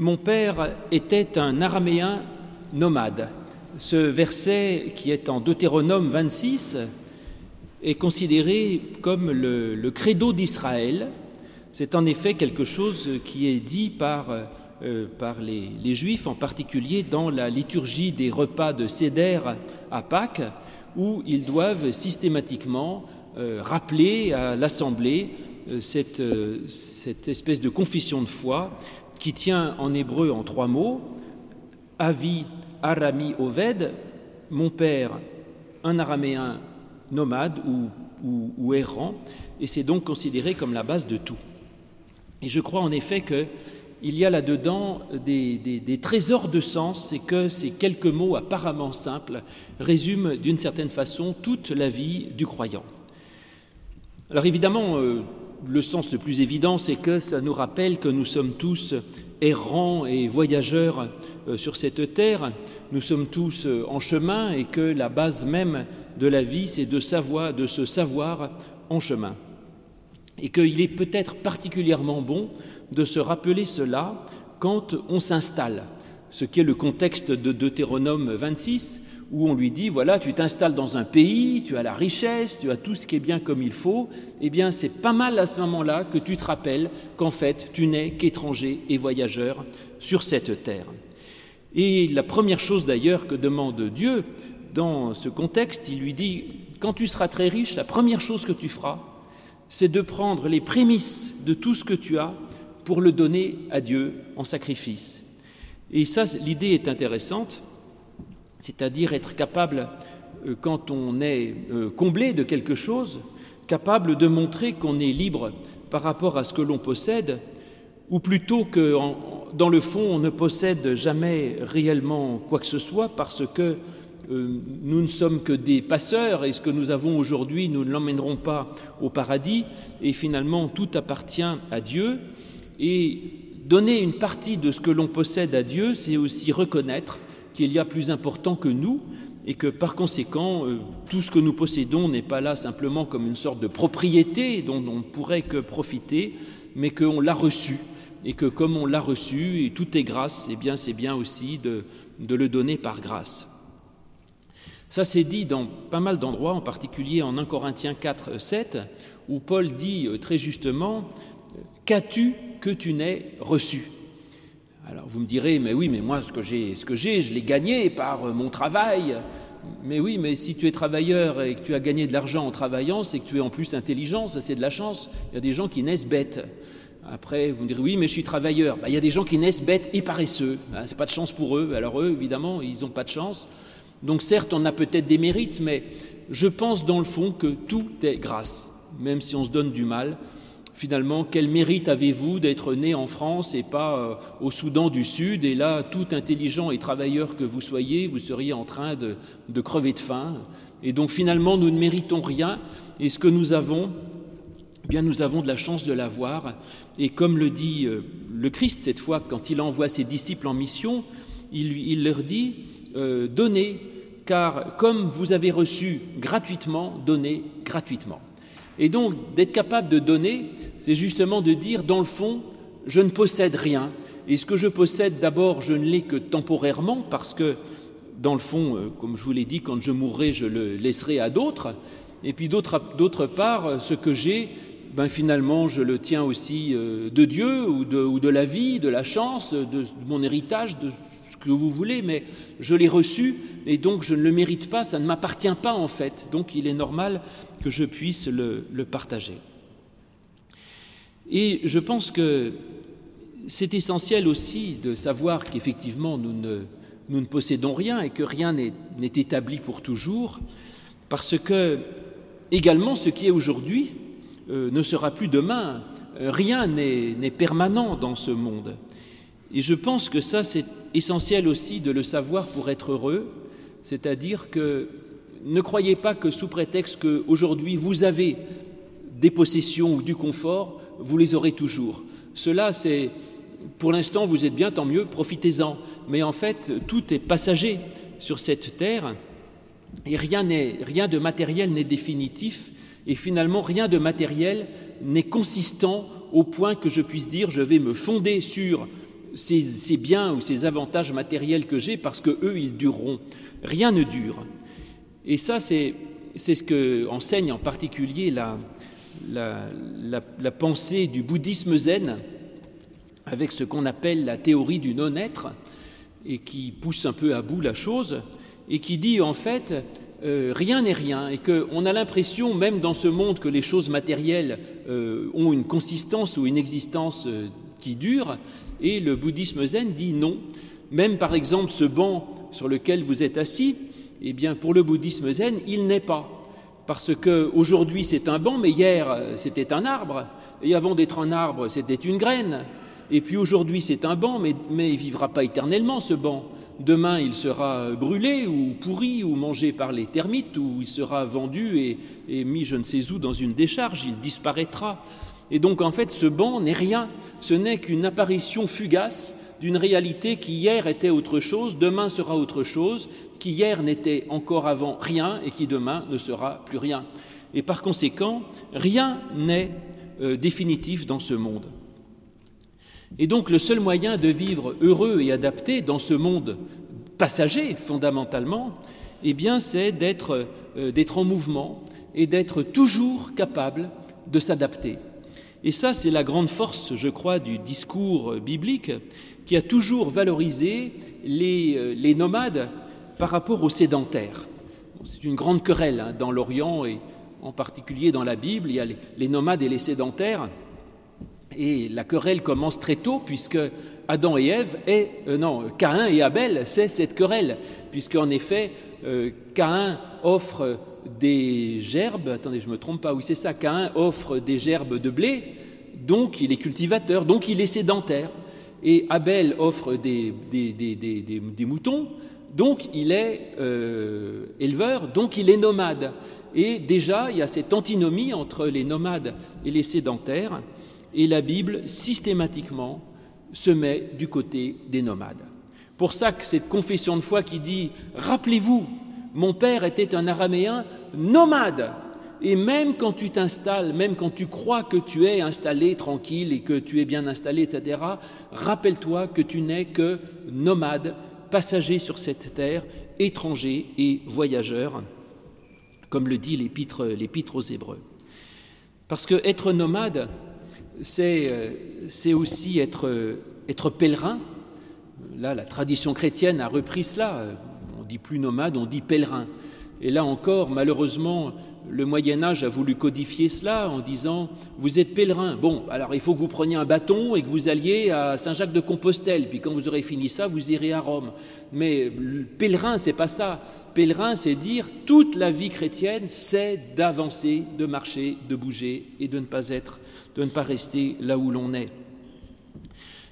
Mon père était un araméen nomade. Ce verset qui est en Deutéronome 26 est considéré comme le, credo d'Israël. C'est en effet quelque chose qui est dit par, euh, les, Juifs, en particulier dans la liturgie des repas de Seder à Pâques, où ils doivent systématiquement euh, rappeler à l'Assemblée euh, cette espèce de confession de foi qui tient en hébreu en trois mots Avi, Arami, Oved, mon père, un araméen nomade ou, errant, et c'est donc considéré comme la base de tout. Et je crois en effet qu'il y a là-dedans des, trésors de sens et que ces quelques mots apparemment simples résument d'une certaine façon toute la vie du croyant. Alors évidemment, euh, le sens le plus évident, c'est que cela nous rappelle que nous sommes tous errants et voyageurs euh, sur cette terre, nous sommes tous euh, en chemin et que la base même de la vie, c'est de savoir, de se savoir en chemin. Et qu'il est peut-être particulièrement bon de se rappeler cela quand on s'installe, ce qui est le contexte de Deutéronome 26, où on lui dit voilà, tu t'installes dans un pays, tu as la richesse, tu as tout ce qui est bien comme il faut, eh bien c'est pas mal à ce moment-là que tu te rappelles qu'en fait tu n'es qu'étranger et voyageur sur cette terre. Et la première chose d'ailleurs que demande Dieu dans ce contexte, il lui dit quand tu seras très riche, la première chose que tu feras, c'est de prendre les prémices de tout ce que tu as pour le donner à Dieu en sacrifice. Et ça, l'idée est intéressante c'est-à-dire être capable, euh, quand on est euh, comblé de quelque chose, capable de montrer qu'on est libre par rapport à ce que l'on possède, ou plutôt que dans le fond on ne possède jamais réellement quoi que ce soit parce que euh, nous ne sommes que des passeurs et ce que nous avons aujourd'hui nous ne l'emmènerons pas au paradis et finalement tout appartient à Dieu. Et donner une partie de ce que l'on possède à Dieu c'est aussi reconnaître qu'il y a plus important que nous et que par conséquent, euh, tout ce que nous possédons n'est pas là simplement comme une sorte de propriété dont on ne pourrait que profiter, mais qu'on l'a reçu et que comme on l'a reçu et tout est grâce, eh bien c'est bien aussi de, de le donner par grâce. Ça c'est dit dans pas mal d'endroits, en particulier en 1 Corinthiens 4, 7, où Paul dit euh, très justement Qu'as-tu que tu n'aies reçu? Alors vous me direz, mais oui, mais moi ce que j'ai, ce que j'ai, je l'ai gagné par euh, mon travail. Mais oui, mais si tu es travailleur et que tu as gagné de l'argent en travaillant, c'est que tu es en plus intelligent, ça c'est de la chance. Il y a des gens qui naissent bêtes. Après, vous me direz, oui, mais je suis travailleur. Ben, il y a des gens qui naissent bêtes et paresseux. Ben, c'est pas de chance pour eux. Alors eux, évidemment, ils n'ont pas de chance. Donc certes, on a peut-être des mérites, mais je pense dans le fond que tout est grâce, même si on se donne du mal finalement, quel mérite avez-vous d'être né en France et pas euh, au Soudan du Sud? Et là, tout intelligent et travailleur que vous soyez, vous seriez en train de, crever de faim. Et donc finalement, nous ne méritons rien. Et ce que nous avons, eh bien, nous avons de la chance de l'avoir. Et comme le dit euh, le Christ cette fois, quand il envoie ses disciples en mission, il, il leur dit euh, Donnez, car comme vous avez reçu gratuitement, donnez gratuitement. Et donc, d'être capable de donner, c'est justement de dire, dans le fond, je ne possède rien. Et ce que je possède, d'abord, je ne l'ai que temporairement, parce que, dans le fond, euh, comme je vous l'ai dit, quand je mourrai, je le laisserai à d'autres. Et puis, d'autre part, ce que j'ai, ben, finalement, je le tiens aussi euh, de Dieu, ou de, ou de la vie, de la chance, de, de mon héritage, de ce que vous voulez, mais je l'ai reçu et donc je ne le mérite pas, ça ne m'appartient pas en fait. Donc il est normal que je puisse le, partager. Et je pense que c'est essentiel aussi de savoir qu'effectivement nous ne, nous ne possédons rien et que rien n'est établi pour toujours, parce que également ce qui est aujourd'hui euh, ne sera plus demain. Rien n'est permanent dans ce monde. Et je pense que ça, c'est essentiel aussi de le savoir pour être heureux, c'est-à-dire que ne croyez pas que sous prétexte qu'aujourd'hui vous avez des possessions ou du confort, vous les aurez toujours. Cela, c'est pour l'instant, vous êtes bien, tant mieux, profitez-en. Mais en fait, tout est passager sur cette terre et rien, rien de matériel n'est définitif et finalement rien de matériel n'est consistant au point que je puisse dire je vais me fonder sur ces, biens ou ces avantages matériels que j'ai parce que eux, ils dureront. Rien ne dure. Et ça, c'est ce que enseigne en particulier la, la, la, pensée du bouddhisme zen avec ce qu'on appelle la théorie du non-être et qui pousse un peu à bout la chose et qui dit en fait euh, rien n'est rien et qu'on a l'impression, même dans ce monde, que les choses matérielles euh, ont une consistance ou une existence euh, qui dure, et le bouddhisme zen dit non. Même par exemple ce banc sur lequel vous êtes assis, eh bien pour le bouddhisme zen, il n'est pas. Parce qu'aujourd'hui c'est un banc, mais hier c'était un arbre, et avant d'être un arbre c'était une graine, et puis aujourd'hui c'est un banc, mais, mais il ne vivra pas éternellement ce banc. Demain, il sera brûlé ou pourri ou mangé par les termites ou il sera vendu et, mis je ne sais où dans une décharge, il disparaîtra. Et donc en fait, ce banc n'est rien, ce n'est qu'une apparition fugace d'une réalité qui hier était autre chose, demain sera autre chose, qui hier n'était encore avant rien et qui demain ne sera plus rien. Et par conséquent, rien n'est euh, définitif dans ce monde. Et donc le seul moyen de vivre heureux et adapté dans ce monde passager fondamentalement, eh bien c'est euh, d'être en mouvement et d'être toujours capable de s'adapter. Et ça c'est la grande force, je crois, du discours biblique qui a toujours valorisé les, euh, nomades par rapport aux sédentaires. C'est une grande querelle hein, dans l'Orient et en particulier dans la Bible, il y a les, nomades et les sédentaires. Et la querelle commence très tôt, puisque Adam et Ève, et, euh, non, Caïn et Abel, c'est cette querelle, puisqu'en effet, euh, Caïn offre des gerbes, attendez, je ne me trompe pas, oui, c'est ça, Caïn offre des gerbes de blé, donc il est cultivateur, donc il est sédentaire. Et Abel offre des, des, moutons, donc il est euh, éleveur, donc il est nomade. Et déjà, il y a cette antinomie entre les nomades et les sédentaires et la Bible systématiquement se met du côté des nomades. Pour ça que cette confession de foi qui dit Rappelez-vous, mon père était un araméen nomade. Et même quand tu t'installes, même quand tu crois que tu es installé tranquille et que tu es bien installé, etc., rappelle-toi que tu n'es que nomade, passager sur cette terre, étranger et voyageur, comme le dit l'épître aux Hébreux. Parce que être nomade, euh, c'est aussi être, être pèlerin. Là, la tradition chrétienne a repris cela. On dit plus nomade, on dit pèlerin. Et là encore, malheureusement, le Moyen Âge a voulu codifier cela en disant vous êtes pèlerin. Bon, alors il faut que vous preniez un bâton et que vous alliez à Saint-Jacques-de-Compostelle. Puis quand vous aurez fini ça, vous irez à Rome. Mais pèlerin, c'est pas ça. Pèlerin, c'est dire toute la vie chrétienne, c'est d'avancer, de marcher, de bouger et de ne pas être de ne pas rester là où l'on est.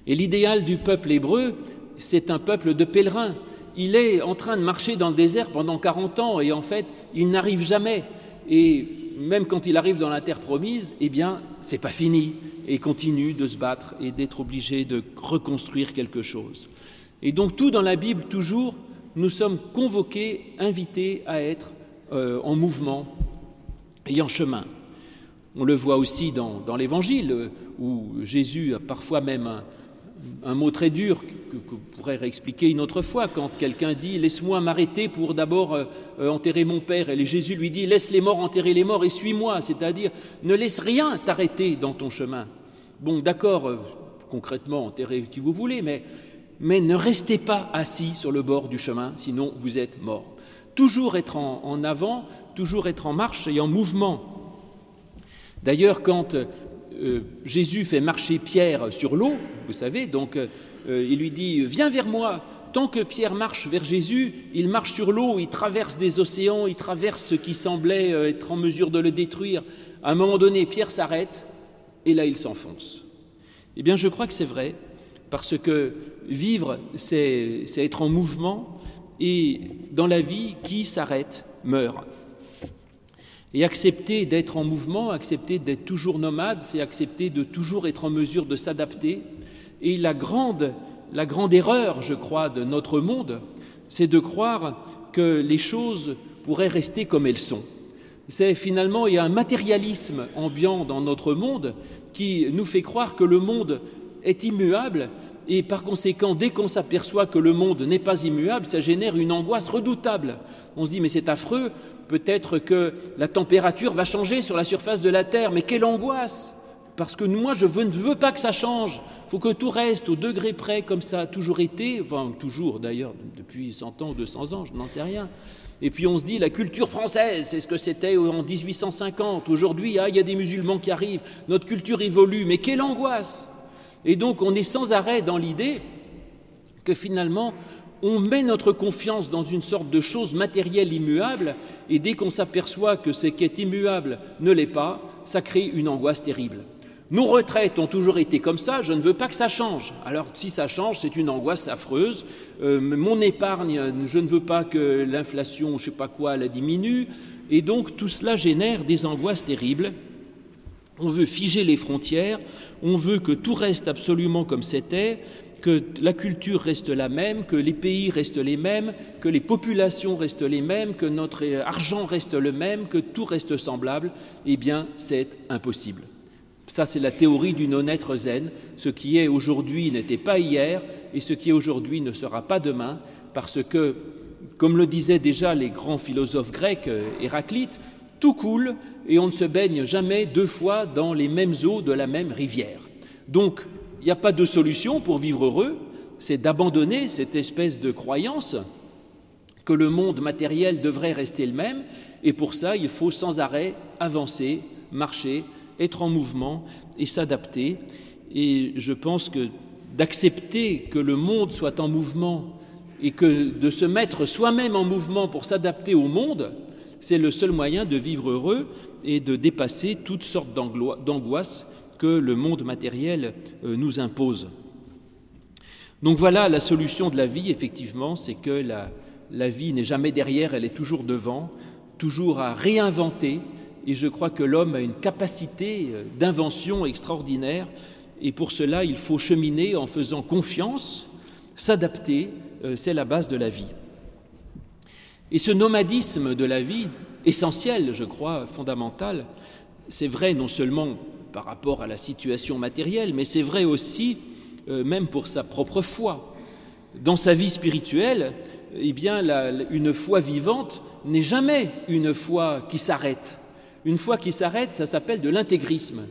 Et l'idéal du peuple hébreu, c'est un peuple de pèlerins. Il est en train de marcher dans le désert pendant 40 ans et en fait, il n'arrive jamais. Et même quand il arrive dans la terre promise, eh bien, c'est pas fini et continue de se battre et d'être obligé de reconstruire quelque chose. Et donc tout dans la Bible, toujours, nous sommes convoqués, invités à être euh, en mouvement et en chemin. On le voit aussi dans, l'Évangile, où Jésus a parfois même un, mot très dur que, que pourrait réexpliquer une autre fois, quand quelqu'un dit Laisse-moi m'arrêter pour d'abord euh, enterrer mon Père. Et Jésus lui dit Laisse les morts enterrer les morts et suis-moi, c'est-à-dire ne laisse rien t'arrêter dans ton chemin. Bon, d'accord, euh, concrètement, enterrez qui vous voulez, mais, mais ne restez pas assis sur le bord du chemin, sinon vous êtes mort. Toujours être en avant, toujours être en marche et en mouvement D'ailleurs, quand euh, Jésus fait marcher Pierre sur l'eau, vous savez, donc euh, il lui dit Viens vers moi. Tant que Pierre marche vers Jésus, il marche sur l'eau, il traverse des océans, il traverse ce qui semblait euh, être en mesure de le détruire. À un moment donné, Pierre s'arrête et là, il s'enfonce. Eh bien, je crois que c'est vrai, parce que vivre, c'est être en mouvement, et dans la vie, qui s'arrête meurt. Et accepter d'être en mouvement, accepter d'être toujours nomade, c'est accepter de toujours être en mesure de s'adapter. Et la grande, la grande erreur, je crois, de notre monde, c'est de croire que les choses pourraient rester comme elles sont. C'est finalement, il y a un matérialisme ambiant dans notre monde qui nous fait croire que le monde est immuable et par conséquent, dès qu'on s'aperçoit que le monde n'est pas immuable, ça génère une angoisse redoutable. On se dit, mais c'est affreux, peut-être que la température va changer sur la surface de la Terre, mais quelle angoisse parce que moi, je ne veux pas que ça change. Il faut que tout reste au degré près, comme ça a toujours été, enfin toujours d'ailleurs, depuis 100 ans ou 200 ans, je n'en sais rien. Et puis on se dit, la culture française, c'est ce que c'était en 1850. Aujourd'hui, ah, il y a des musulmans qui arrivent, notre culture évolue, mais quelle angoisse Et donc on est sans arrêt dans l'idée que finalement, on met notre confiance dans une sorte de chose matérielle immuable, et dès qu'on s'aperçoit que ce qui est immuable ne l'est pas, ça crée une angoisse terrible. Nos retraites ont toujours été comme ça, je ne veux pas que ça change. Alors si ça change, c'est une angoisse affreuse. Euh, mon épargne, je ne veux pas que l'inflation, je ne sais pas quoi, la diminue. Et donc tout cela génère des angoisses terribles. On veut figer les frontières, on veut que tout reste absolument comme c'était, que la culture reste la même, que les pays restent les mêmes, que les populations restent les mêmes, que notre argent reste le même, que tout reste semblable, eh bien c'est impossible. Ça, c'est la théorie du non-être zen. Ce qui est aujourd'hui n'était pas hier, et ce qui est aujourd'hui ne sera pas demain, parce que, comme le disaient déjà les grands philosophes grecs, euh, Héraclite, tout coule et on ne se baigne jamais deux fois dans les mêmes eaux de la même rivière. Donc, il n'y a pas de solution pour vivre heureux, c'est d'abandonner cette espèce de croyance que le monde matériel devrait rester le même, et pour ça, il faut sans arrêt avancer, marcher, être en mouvement et s'adapter. Et je pense que d'accepter que le monde soit en mouvement et que de se mettre soi-même en mouvement pour s'adapter au monde, c'est le seul moyen de vivre heureux et de dépasser toutes sortes d'angoisses que le monde matériel euh, nous impose. Donc voilà la solution de la vie, effectivement, c'est que la, vie n'est jamais derrière, elle est toujours devant, toujours à réinventer, et je crois que l'homme a une capacité euh, d'invention extraordinaire, et pour cela il faut cheminer en faisant confiance, s'adapter, euh, c'est la base de la vie. Et ce nomadisme de la vie, essentiel, je crois, fondamental, c'est vrai non seulement par rapport à la situation matérielle, mais c'est vrai aussi euh, même pour sa propre foi. Dans sa vie spirituelle, eh une foi vivante n'est jamais une foi qui s'arrête. Une foi qui s'arrête, ça s'appelle de l'intégrisme.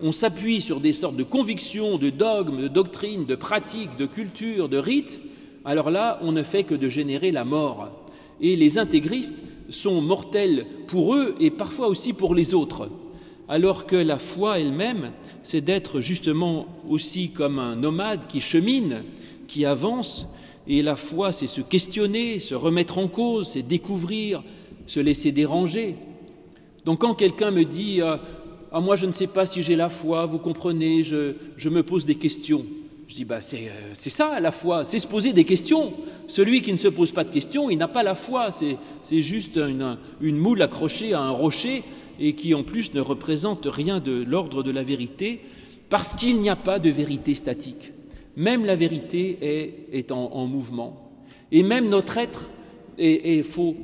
On s'appuie sur des sortes de convictions, de dogmes, de doctrines, de pratiques, de cultures, de rites. Alors là, on ne fait que de générer la mort. Et les intégristes sont mortels pour eux et parfois aussi pour les autres. Alors que la foi elle-même, c'est d'être justement aussi comme un nomade qui chemine, qui avance. Et la foi, c'est se questionner, se remettre en cause, c'est découvrir, se laisser déranger. Donc quand quelqu'un me dit euh, ah, moi je ne sais pas si j'ai la foi, vous comprenez, je, je, me pose des questions. Je dis bah c'est euh, ça la foi, c'est se poser des questions. Celui qui ne se pose pas de questions, il n'a pas la foi, c'est juste une, moule accrochée à un rocher et qui en plus ne représente rien de l'ordre de la vérité, parce qu'il n'y a pas de vérité statique. Même la vérité est, en, en, mouvement. Et même notre être est faux,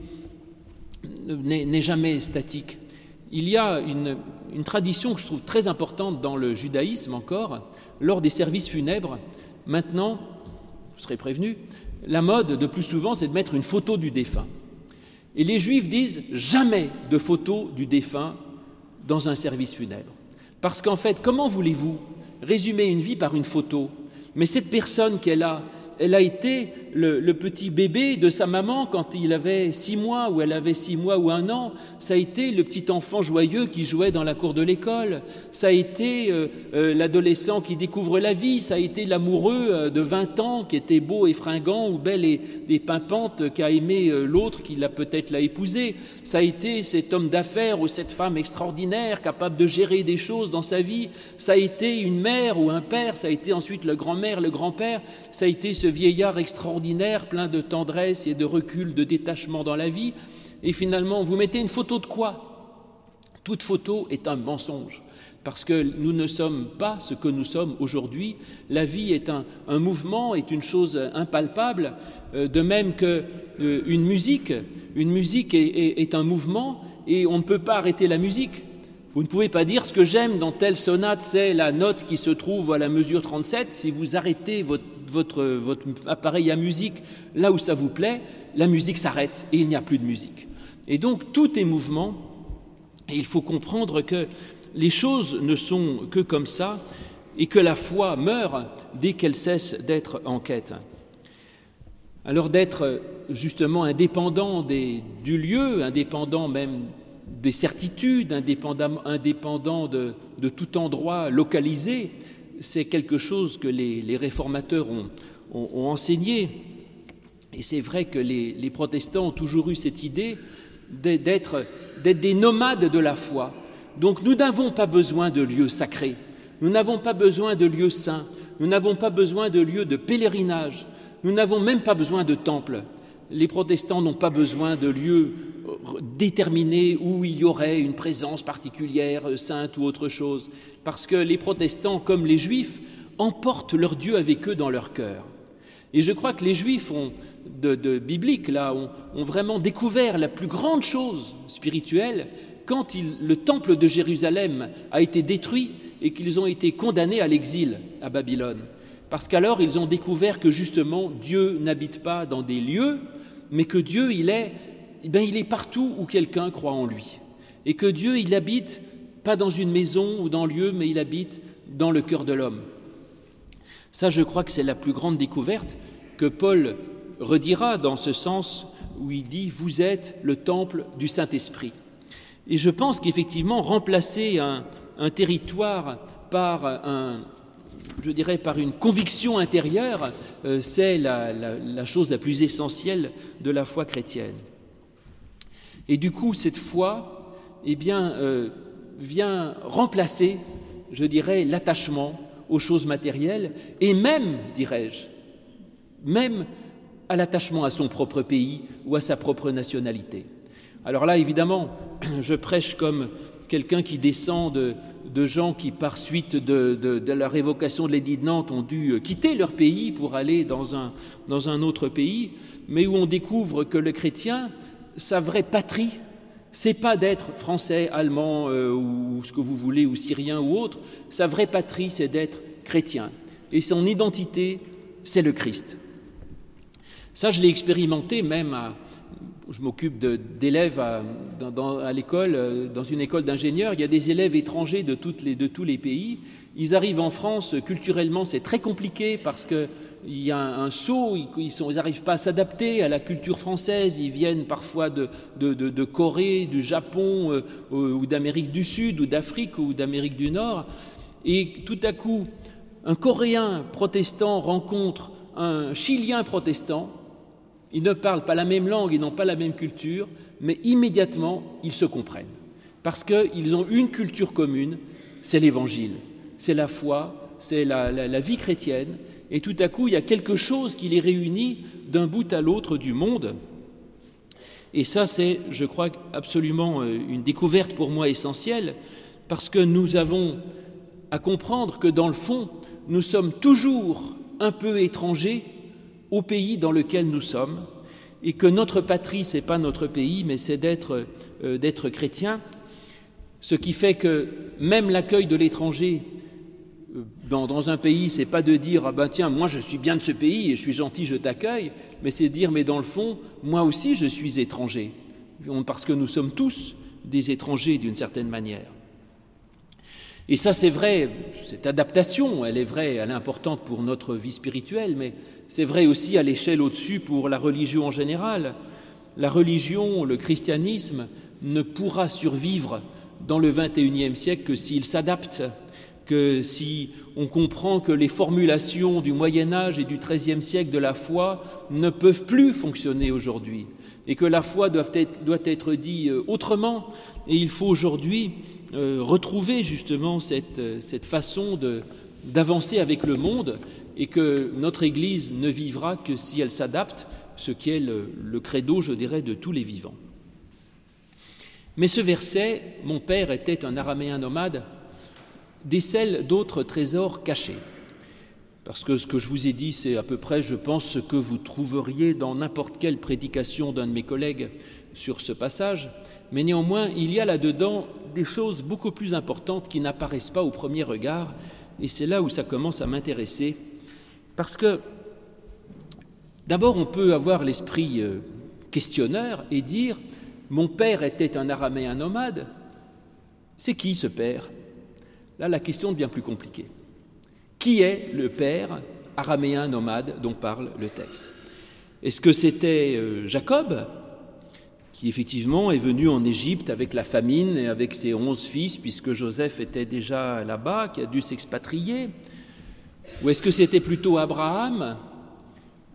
n'est jamais statique. Il y a une, tradition que je trouve très importante dans le judaïsme encore, lors des services funèbres. Maintenant, vous serez prévenu, la mode de plus souvent, c'est de mettre une photo du défunt. Et les juifs disent jamais de photo du défunt dans un service funèbre. Parce qu'en fait, comment voulez-vous résumer une vie par une photo? Mais cette personne est là, elle a été le, petit bébé de sa maman quand il avait six mois ou elle avait six mois ou un an. Ça a été le petit enfant joyeux qui jouait dans la cour de l'école. Ça a été euh, euh, l'adolescent qui découvre la vie. Ça a été l'amoureux euh, de 20 ans qui était beau et fringant ou belle et, pimpante qui a aimé l'autre qui l'a peut-être l'a épousé. Ça a été cet homme d'affaires ou cette femme extraordinaire capable de gérer des choses dans sa vie. Ça a été une mère ou un père. Ça a été ensuite le grand-mère, le grand-père. Ça a été ce vieillard extraordinaire, plein de tendresse et de recul, de détachement dans la vie, et finalement, vous mettez une photo de quoi? Toute photo est un mensonge, parce que nous ne sommes pas ce que nous sommes aujourd'hui. La vie est un, mouvement, est une chose impalpable, euh, de même que euh, une musique. Une musique est un mouvement, et on ne peut pas arrêter la musique. Vous ne pouvez pas dire ce que j'aime dans telle sonate, c'est la note qui se trouve à la mesure 37. Si vous arrêtez votre, votre, appareil à musique là où ça vous plaît, la musique s'arrête et il n'y a plus de musique. Et donc tout est mouvement et il faut comprendre que les choses ne sont que comme ça et que la foi meurt dès qu'elle cesse d'être en quête. Alors d'être justement indépendant des, du lieu, indépendant même des certitudes, indépendant, indépendant de, tout endroit localisé, c'est quelque chose que les, réformateurs ont, enseigné. Et c'est vrai que les, les, protestants ont toujours eu cette idée d'être des nomades de la foi. Donc nous n'avons pas besoin de lieux sacrés. Nous n'avons pas besoin de lieux saints, nous n'avons pas besoin de lieux de pèlerinage, nous n'avons même pas besoin de temples. Les protestants n'ont pas besoin de lieux déterminés où il y aurait une présence particulière, euh, sainte ou autre chose, parce que les protestants, comme les juifs, emportent leur Dieu avec eux dans leur cœur. Et je crois que les juifs ont, de, bibliques là, ont, vraiment découvert la plus grande chose spirituelle quand le temple de Jérusalem a été détruit et qu'ils ont été condamnés à l'exil à Babylone. Parce qu'alors ils ont découvert que justement Dieu n'habite pas dans des lieux, mais que Dieu il est, eh il est partout où quelqu'un croit en lui. Et que Dieu il habite pas dans une maison ou dans le lieu, mais il habite dans le cœur de l'homme. Ça, je crois que c'est la plus grande découverte que Paul redira dans ce sens où il dit Vous êtes le temple du Saint-Esprit. Et je pense qu'effectivement, remplacer un, un, territoire par un, je dirais, par une conviction intérieure, euh, c'est la, chose la plus essentielle de la foi chrétienne. Et du coup, cette foi, eh euh, vient remplacer, je dirais, l'attachement aux choses matérielles et même, dirais-je, même à l'attachement à son propre pays ou à sa propre nationalité. Alors là, évidemment, je prêche comme quelqu'un qui descend de, gens qui, par suite de, de, la révocation de l'édit de Nantes, ont dû quitter leur pays pour aller dans un, dans un autre pays, mais où on découvre que le chrétien, sa vraie patrie, c'est pas d'être français, allemand euh, ou ce que vous voulez, ou syrien ou autre. Sa vraie patrie, c'est d'être chrétien. Et son identité, c'est le Christ. Ça, je l'ai expérimenté même à, je m'occupe d'élèves à, l'école, dans une école d'ingénieurs. Il y a des élèves étrangers de, tous les pays. Ils arrivent en France, culturellement, c'est très compliqué parce qu'il y a un, saut, ils n'arrivent pas à s'adapter à la culture française. Ils viennent parfois de Corée, du Japon, euh, ou d'Amérique du Sud, ou d'Afrique, ou d'Amérique du Nord. Et tout à coup, un Coréen protestant rencontre un Chilien protestant ils ne parlent pas la même langue, ils n'ont pas la même culture, mais immédiatement, ils se comprennent. Parce qu'ils ont une culture commune, c'est l'Évangile, c'est la foi, c'est la, la, vie chrétienne, et tout à coup, il y a quelque chose qui les réunit d'un bout à l'autre du monde. Et ça, c'est, je crois, absolument euh, une découverte pour moi essentielle, parce que nous avons à comprendre que, dans le fond, nous sommes toujours un peu étrangers au pays dans lequel nous sommes et que notre patrie, ce n'est pas notre pays, mais c'est d'être euh, d'être chrétien, ce qui fait que même l'accueil de l'étranger euh, dans, un pays, c'est pas de dire ah ben tiens moi je suis bien de ce pays et je suis gentil, je t'accueille, mais c'est dire mais dans le fond moi aussi je suis étranger parce que nous sommes tous des étrangers d'une certaine manière. Et ça, c'est vrai, cette adaptation, elle est vraie, elle est importante pour notre vie spirituelle, mais c'est vrai aussi à l'échelle au-dessus pour la religion en général. La religion, le christianisme, ne pourra survivre dans le XXIe siècle que s'il s'adapte, que si on comprend que les formulations du Moyen Âge et du XIIIe siècle de la foi ne peuvent plus fonctionner aujourd'hui, et que la foi doit être, dit euh, autrement, et il faut aujourd'hui euh, retrouver justement cette, euh, cette façon d'avancer avec le monde et que notre Église ne vivra que si elle s'adapte, ce qui est le, credo, je dirais, de tous les vivants. Mais ce verset, mon père était un araméen nomade, décèle d'autres trésors cachés. Parce que ce que je vous ai dit, c'est à peu près, je pense, ce que vous trouveriez dans n'importe quelle prédication d'un de mes collègues sur ce passage. Mais néanmoins, il y a là-dedans des choses beaucoup plus importantes qui n'apparaissent pas au premier regard, et c'est là où ça commence à m'intéresser, parce que d'abord on peut avoir l'esprit euh, questionneur et dire mon père était un araméen nomade. C'est qui ce père? Là, la question devient plus compliquée. Qui est le père araméen nomade dont parle le texte? Est-ce que c'était euh, Jacob, qui effectivement est venu en Égypte avec la famine et avec ses onze fils, puisque Joseph était déjà là-bas, qui a dû s'expatrier? Ou est-ce que c'était plutôt Abraham?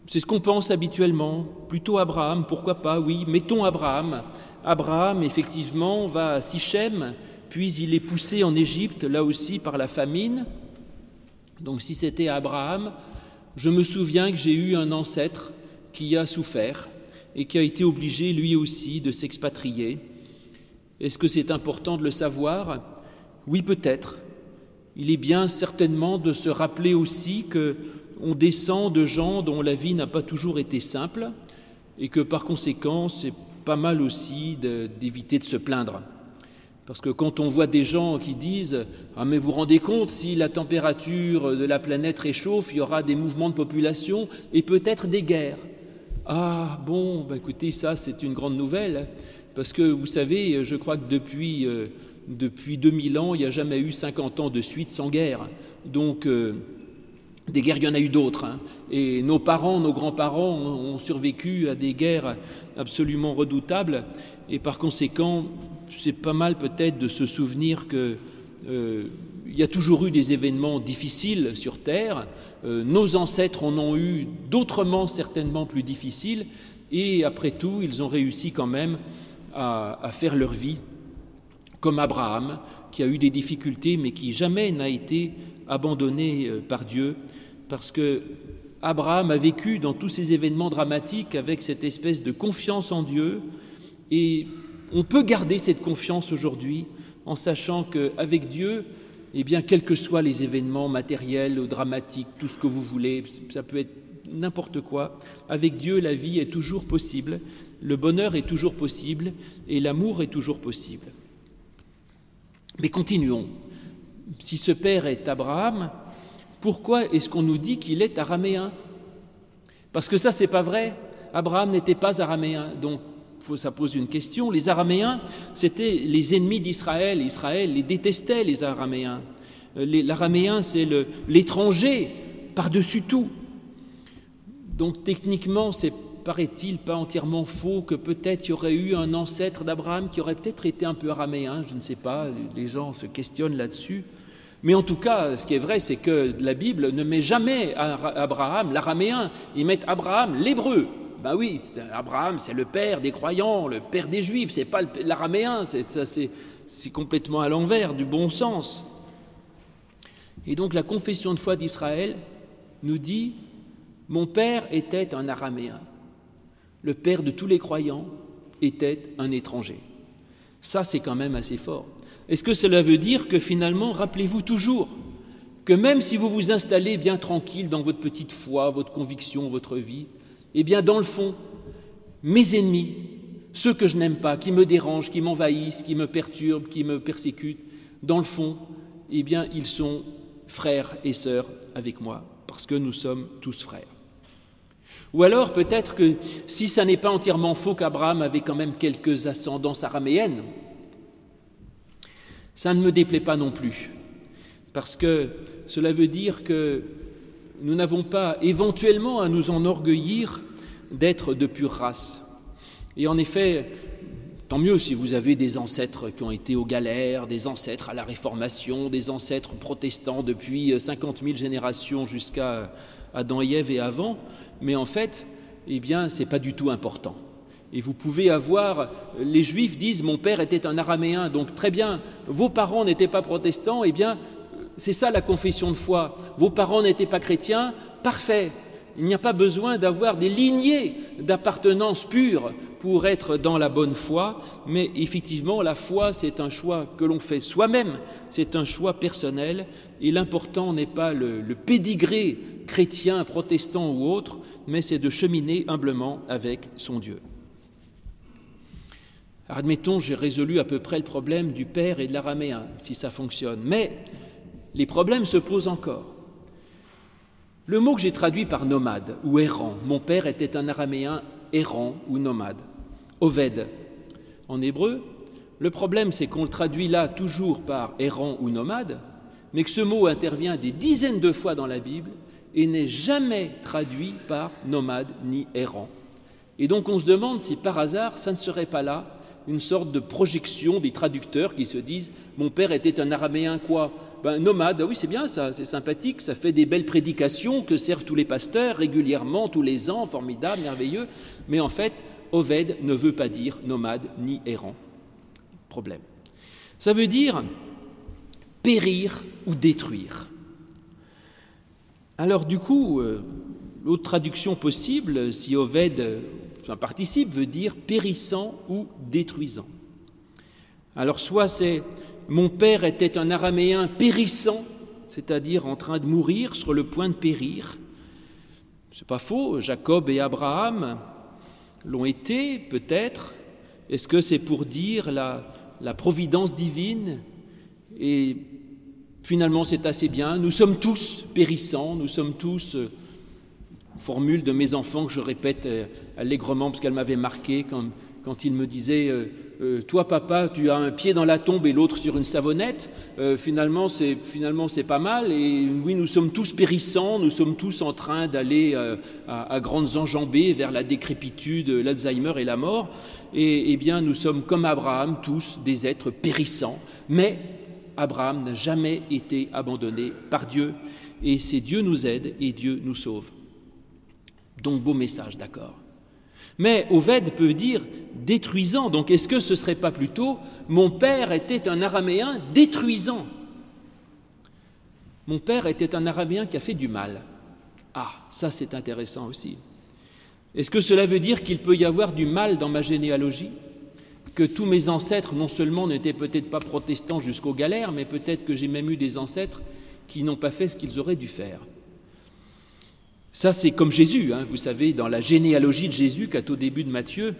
C'est ce qu'on pense habituellement. Plutôt Abraham, pourquoi pas? Oui, mettons Abraham. Abraham, effectivement, va à Sichem, puis il est poussé en Égypte, là aussi par la famine. Donc si c'était Abraham, je me souviens que j'ai eu un ancêtre qui a souffert et qui a été obligé lui aussi de s'expatrier. Est-ce que c'est important de le savoir? Oui, peut-être. Il est bien certainement de se rappeler aussi que on descend de gens dont la vie n'a pas toujours été simple et que par conséquent, c'est pas mal aussi d'éviter de, se plaindre. Parce que quand on voit des gens qui disent Ah, mais vous vous rendez compte, si la température de la planète réchauffe, il y aura des mouvements de population et peut-être des guerres. Ah, bon, bah écoutez, ça, c'est une grande nouvelle. Parce que vous savez, je crois que depuis, euh, depuis 2000 ans, il n'y a jamais eu 50 ans de suite sans guerre. Donc, euh, des guerres, il y en a eu d'autres. Hein. Et nos parents, nos grands-parents ont survécu à des guerres absolument redoutables. Et par conséquent, c'est pas mal peut-être de se souvenir que euh, il y a toujours eu des événements difficiles sur Terre. Euh, nos ancêtres en ont eu d'autrement certainement plus difficiles. Et après tout, ils ont réussi quand même à, à faire leur vie, comme Abraham, qui a eu des difficultés, mais qui jamais n'a été abandonné euh, par Dieu, parce que Abraham a vécu dans tous ces événements dramatiques avec cette espèce de confiance en Dieu, et on peut garder cette confiance aujourd'hui en sachant qu'avec Dieu, eh quels que soient les événements matériels ou dramatiques, tout ce que vous voulez, ça peut être n'importe quoi, avec Dieu, la vie est toujours possible, le bonheur est toujours possible et l'amour est toujours possible. Mais continuons. Si ce père est Abraham, pourquoi est-ce qu'on nous dit qu'il est araméen? Parce que ça, c'est pas vrai. Abraham n'était pas araméen. Donc, ça pose une question. Les Araméens, c'était les ennemis d'Israël. Israël les détestait, les Araméens. Euh, L'araméen, c'est l'étranger par-dessus tout. Donc techniquement, c'est, paraît-il, pas entièrement faux que peut-être il y aurait eu un ancêtre d'Abraham qui aurait peut-être été un peu araméen, je ne sais pas, les gens se questionnent là-dessus. Mais en tout cas, ce qui est vrai, c'est que la Bible ne met jamais Abraham l'araméen, ils mettent Abraham l'hébreu. Ben oui, Abraham, c'est le père des croyants, le père des juifs, c'est pas l'araméen, c'est complètement à l'envers du bon sens. Et donc la confession de foi d'Israël nous dit Mon père était un araméen, le père de tous les croyants était un étranger. Ça, c'est quand même assez fort. Est-ce que cela veut dire que finalement, rappelez-vous toujours que même si vous vous installez bien tranquille dans votre petite foi, votre conviction, votre vie, eh bien, dans le fond, mes ennemis, ceux que je n'aime pas, qui me dérangent, qui m'envahissent, qui me perturbent, qui me persécutent, dans le fond, eh bien, ils sont frères et sœurs avec moi, parce que nous sommes tous frères. Ou alors, peut-être que si ça n'est pas entièrement faux qu'Abraham avait quand même quelques ascendances araméennes, ça ne me déplaît pas non plus, parce que cela veut dire que nous n'avons pas éventuellement à nous enorgueillir d'être de pure race. Et en effet, tant mieux si vous avez des ancêtres qui ont été aux galères, des ancêtres à la Réformation, des ancêtres protestants depuis 50 000 générations jusqu'à Adam et et avant, mais en fait, eh bien, c'est pas du tout important. Et vous pouvez avoir, les juifs disent, mon père était un araméen, donc très bien, vos parents n'étaient pas protestants, eh bien, c'est ça la confession de foi. Vos parents n'étaient pas chrétiens, parfait. Il n'y a pas besoin d'avoir des lignées d'appartenance pure pour être dans la bonne foi, mais effectivement, la foi, c'est un choix que l'on fait soi-même, c'est un choix personnel, et l'important n'est pas le, le pédigré chrétien, protestant ou autre, mais c'est de cheminer humblement avec son Dieu. Admettons, j'ai résolu à peu près le problème du père et de l'araméen, si ça fonctionne. Mais les problèmes se posent encore. Le mot que j'ai traduit par nomade ou errant, mon père était un araméen errant ou nomade. Oved, en hébreu, le problème c'est qu'on le traduit là toujours par errant ou nomade, mais que ce mot intervient des dizaines de fois dans la Bible et n'est jamais traduit par nomade ni errant. Et donc on se demande si par hasard ça ne serait pas là une sorte de projection des traducteurs qui se disent Mon père était un araméen quoi? Ben, Nomade, ah oui c'est bien ça, c'est sympathique, ça fait des belles prédications que servent tous les pasteurs régulièrement, tous les ans, formidable, merveilleux, mais en fait, Oved ne veut pas dire nomade ni errant. Problème. Ça veut dire périr ou détruire. Alors du coup, euh, l'autre traduction possible, si Oved un participe veut dire périssant ou détruisant. Alors soit c'est mon père était un araméen périssant, c'est-à-dire en train de mourir, sur le point de périr. C'est pas faux, Jacob et Abraham l'ont été, peut-être. Est-ce que c'est pour dire la, la providence divine Et finalement, c'est assez bien. Nous sommes tous périssants, nous sommes tous euh, formule de mes enfants que je répète euh, allègrement parce qu'elle m'avait marqué quand, quand ils me disaient euh, Toi, papa, tu as un pied dans la tombe et l'autre sur une savonnette. finalement, c'est finalement c'est pas mal. Et oui, nous sommes tous périssants, nous sommes tous en train d'aller à, grandes enjambées vers la décrépitude, l'Alzheimer et la mort. Et eh bien, nous sommes comme Abraham, tous des êtres périssants. Mais Abraham n'a jamais été abandonné par Dieu. Et c'est Dieu nous aide et Dieu nous sauve. Donc beau message, d'accord. Mais Oved peut dire détruisant. Donc est-ce que ce serait pas plutôt mon père était un araméen détruisant? Mon père était un araméen qui a fait du mal. Ah, ça c'est intéressant aussi. Est-ce que cela veut dire qu'il peut y avoir du mal dans ma généalogie? Que tous mes ancêtres non seulement n'étaient peut-être pas protestants jusqu'aux galères, mais peut-être que j'ai même eu des ancêtres qui n'ont pas fait ce qu'ils auraient dû faire ça, c'est comme Jésus. Hein. Vous savez, dans la généalogie de Jésus, qu'à au début de Matthieu,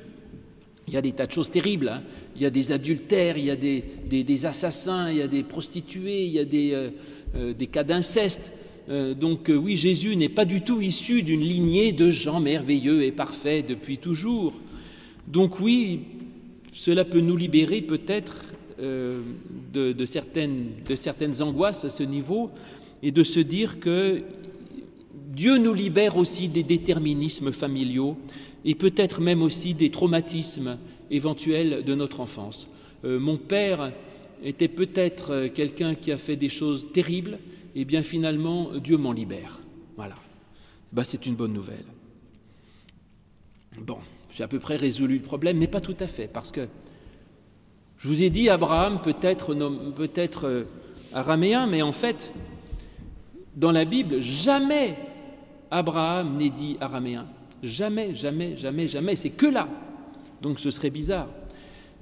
il y a des tas de choses terribles. Hein. Il y a des adultères, il y a des, des, assassins, il y a des prostituées, il y a des, euh, euh, des cas d'inceste. Euh, donc oui, Jésus n'est pas du tout issu d'une lignée de gens merveilleux et parfaits depuis toujours. Donc oui, cela peut nous libérer peut-être de, de, certaines, angoisses à ce niveau et de se dire que Dieu nous libère aussi des déterminismes familiaux et peut-être même aussi des traumatismes éventuels de notre enfance. Euh, mon père était peut-être euh, quelqu'un qui a fait des choses terribles, et bien finalement Dieu m'en libère. Voilà. Bah, c'est une bonne nouvelle. Bon, j'ai à peu près résolu le problème, mais pas tout à fait, parce que je vous ai dit Abraham peut-être peut-être euh, araméen, mais en fait, dans la Bible, jamais Abraham n'est dit araméen. Jamais, jamais, jamais, jamais. C'est que là. Donc ce serait bizarre.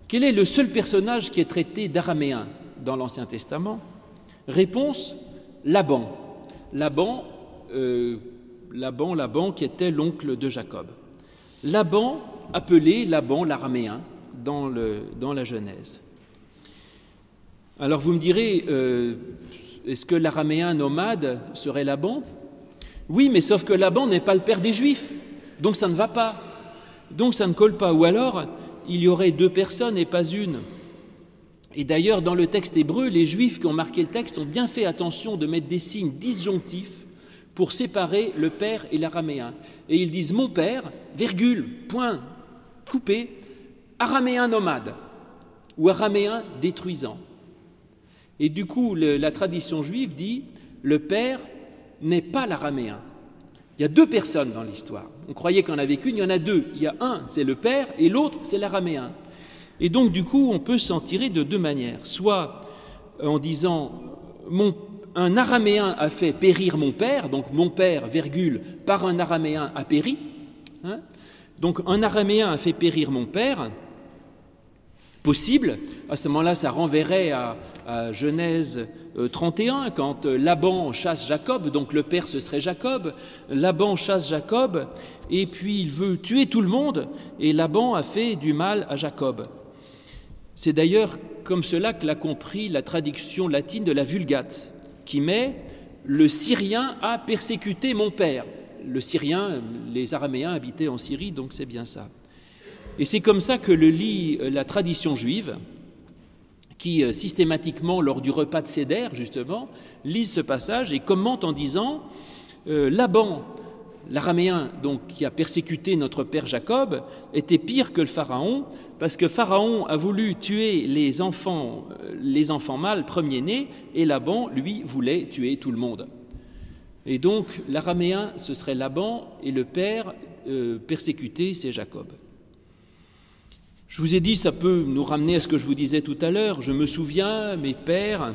Quel est le seul personnage qui est traité d'araméen dans l'Ancien Testament? Réponse Laban. Laban, euh, Laban, Laban qui était l'oncle de Jacob. Laban, appelé Laban l'araméen dans, la Genèse. Alors vous me direz, euh, est-ce que l'araméen nomade serait Laban? Oui, mais sauf que Laban n'est pas le père des Juifs, donc ça ne va pas. Donc ça ne colle pas. Ou alors, il y aurait deux personnes et pas une. Et d'ailleurs, dans le texte hébreu, les Juifs qui ont marqué le texte ont bien fait attention de mettre des signes disjonctifs pour séparer le père et l'araméen. Et ils disent mon père, virgule, point, coupé, araméen nomade ou araméen détruisant. Et du coup, la tradition juive dit le père n'est pas l'araméen. Il y a deux personnes dans l'histoire. On croyait y en avait qu'une, il y en a deux. Il y a un, c'est le père, et l'autre, c'est l'araméen. Et donc, du coup, on peut s'en tirer de deux manières. Soit en disant, un araméen a fait périr mon père, donc mon père, virgule, par un araméen a péri. Hein. donc, un araméen a fait périr mon père, possible. À ce moment-là, ça renverrait à, Genèse 31, euh, quand euh, Laban chasse Jacob, donc le père ce serait Jacob. Laban chasse Jacob, et puis il veut tuer tout le monde, et Laban a fait du mal à Jacob. C'est d'ailleurs comme cela que l'a compris la traduction latine de la Vulgate, qui met Le Syrien a persécuté mon père. Le Syrien, les Araméens habitaient en Syrie, donc c'est bien ça. Et c'est comme ça que le lit la tradition juive, qui euh, systématiquement, lors du repas de Seder, justement, lise ce passage et commente en disant euh, Laban, l'araméen donc qui a persécuté notre père Jacob, était pire que le pharaon, parce que Pharaon a voulu tuer les enfants, euh, les enfants mâles premiers-nés, et Laban, lui, voulait tuer tout le monde. Et donc, l'araméen, ce serait Laban, et le père persécuté, c'est Jacob. Je vous ai dit, ça peut nous ramener à ce que je vous disais tout à l'heure. Je me souviens, mes pères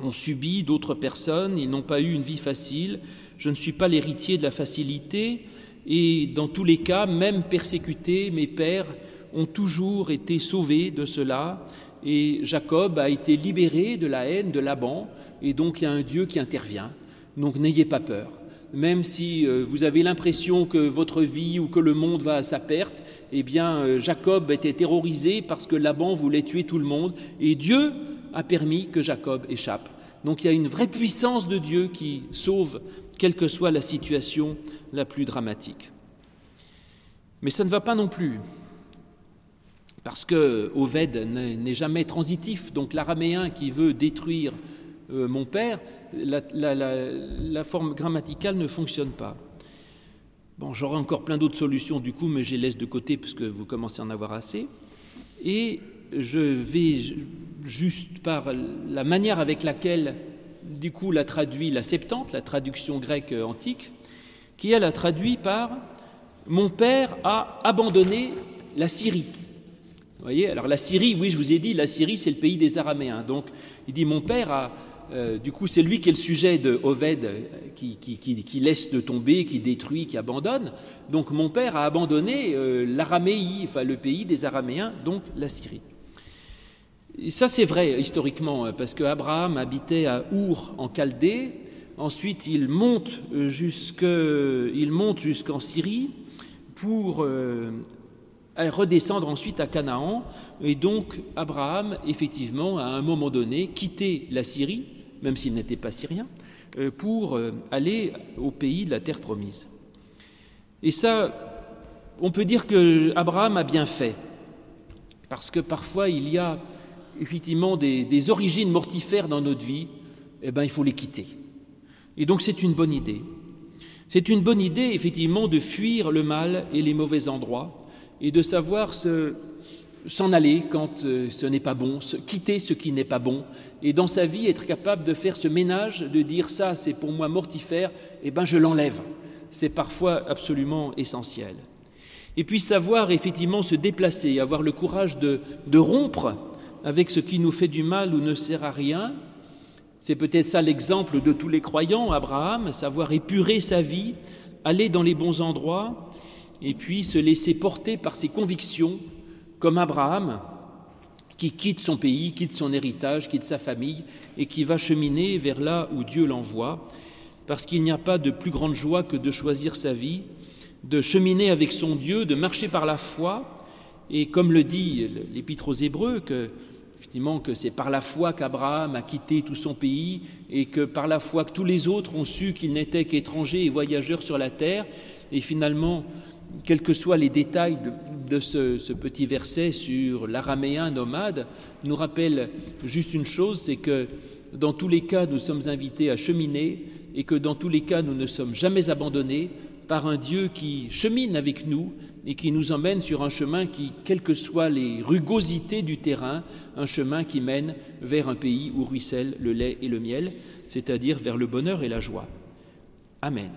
ont subi d'autres personnes, ils n'ont pas eu une vie facile. Je ne suis pas l'héritier de la facilité et dans tous les cas, même persécutés, mes pères ont toujours été sauvés de cela et Jacob a été libéré de la haine de Laban et donc il y a un Dieu qui intervient. Donc n'ayez pas peur même si euh, vous avez l'impression que votre vie ou que le monde va à sa perte, eh bien euh, Jacob était terrorisé parce que Laban voulait tuer tout le monde et Dieu a permis que Jacob échappe. Donc il y a une vraie puissance de Dieu qui sauve quelle que soit la situation la plus dramatique. Mais ça ne va pas non plus, parce que Oved n'est jamais transitif, donc l'araméen qui veut détruire euh, mon père, la, forme grammaticale ne fonctionne pas. Bon, j'aurai encore plein d'autres solutions du coup, mais je les laisse de côté puisque vous commencez à en avoir assez. Et je vais juste par la manière avec laquelle, du coup, la traduit la Septante, la traduction grecque antique, qui elle a traduit par Mon père a abandonné la Syrie. Vous voyez Alors la Syrie, oui, je vous ai dit, la Syrie, c'est le pays des Araméens. Donc il dit Mon père a euh, du coup, c'est lui qui est le sujet de euh, qui, laisse tomber, qui détruit, qui abandonne. Donc, mon père a abandonné euh, l'Araméie, enfin le pays des Araméens, donc la Syrie. Ça, c'est vrai historiquement, hein, parce qu'Abraham habitait à Our en Chaldée. Ensuite, il monte jusqu'en Syrie pour redescendre ensuite à Canaan. Et donc, Abraham, effectivement, à un moment donné, quitté la Syrie même s'il n'était pas syrien, euh, pour euh, aller au pays de la terre promise. Et ça, on peut dire que Abraham a bien fait, parce que parfois il y a effectivement des, origines mortifères dans notre vie, eh bien il faut les quitter. Et donc c'est une bonne idée. C'est une bonne idée effectivement de fuir le mal et les mauvais endroits et de savoir se s'en aller quand euh, ce n'est pas bon, quitter ce qui n'est pas bon, et dans sa vie être capable de faire ce ménage, de dire ça c'est pour moi mortifère, eh ben je l'enlève. C'est parfois absolument essentiel. Et puis savoir effectivement se déplacer, avoir le courage de, de rompre avec ce qui nous fait du mal ou ne sert à rien. C'est peut-être ça l'exemple de tous les croyants, Abraham, savoir épurer sa vie, aller dans les bons endroits, et puis se laisser porter par ses convictions comme Abraham, qui quitte son pays, quitte son héritage, quitte sa famille, et qui va cheminer vers là où Dieu l'envoie, parce qu'il n'y a pas de plus grande joie que de choisir sa vie, de cheminer avec son Dieu, de marcher par la foi, et comme le dit l'Épître aux Hébreux, que effectivement que c'est par la foi qu'Abraham a quitté tout son pays et que par la foi que tous les autres ont su qu'il n'était qu'étranger et voyageur sur la terre, et finalement quels que soient les détails de, ce, petit verset sur l'araméen nomade, nous rappelle juste une chose, c'est que dans tous les cas, nous sommes invités à cheminer et que dans tous les cas, nous ne sommes jamais abandonnés par un Dieu qui chemine avec nous et qui nous emmène sur un chemin qui, quelles que soient les rugosités du terrain, un chemin qui mène vers un pays où ruisselle le lait et le miel, c'est-à-dire vers le bonheur et la joie. Amen.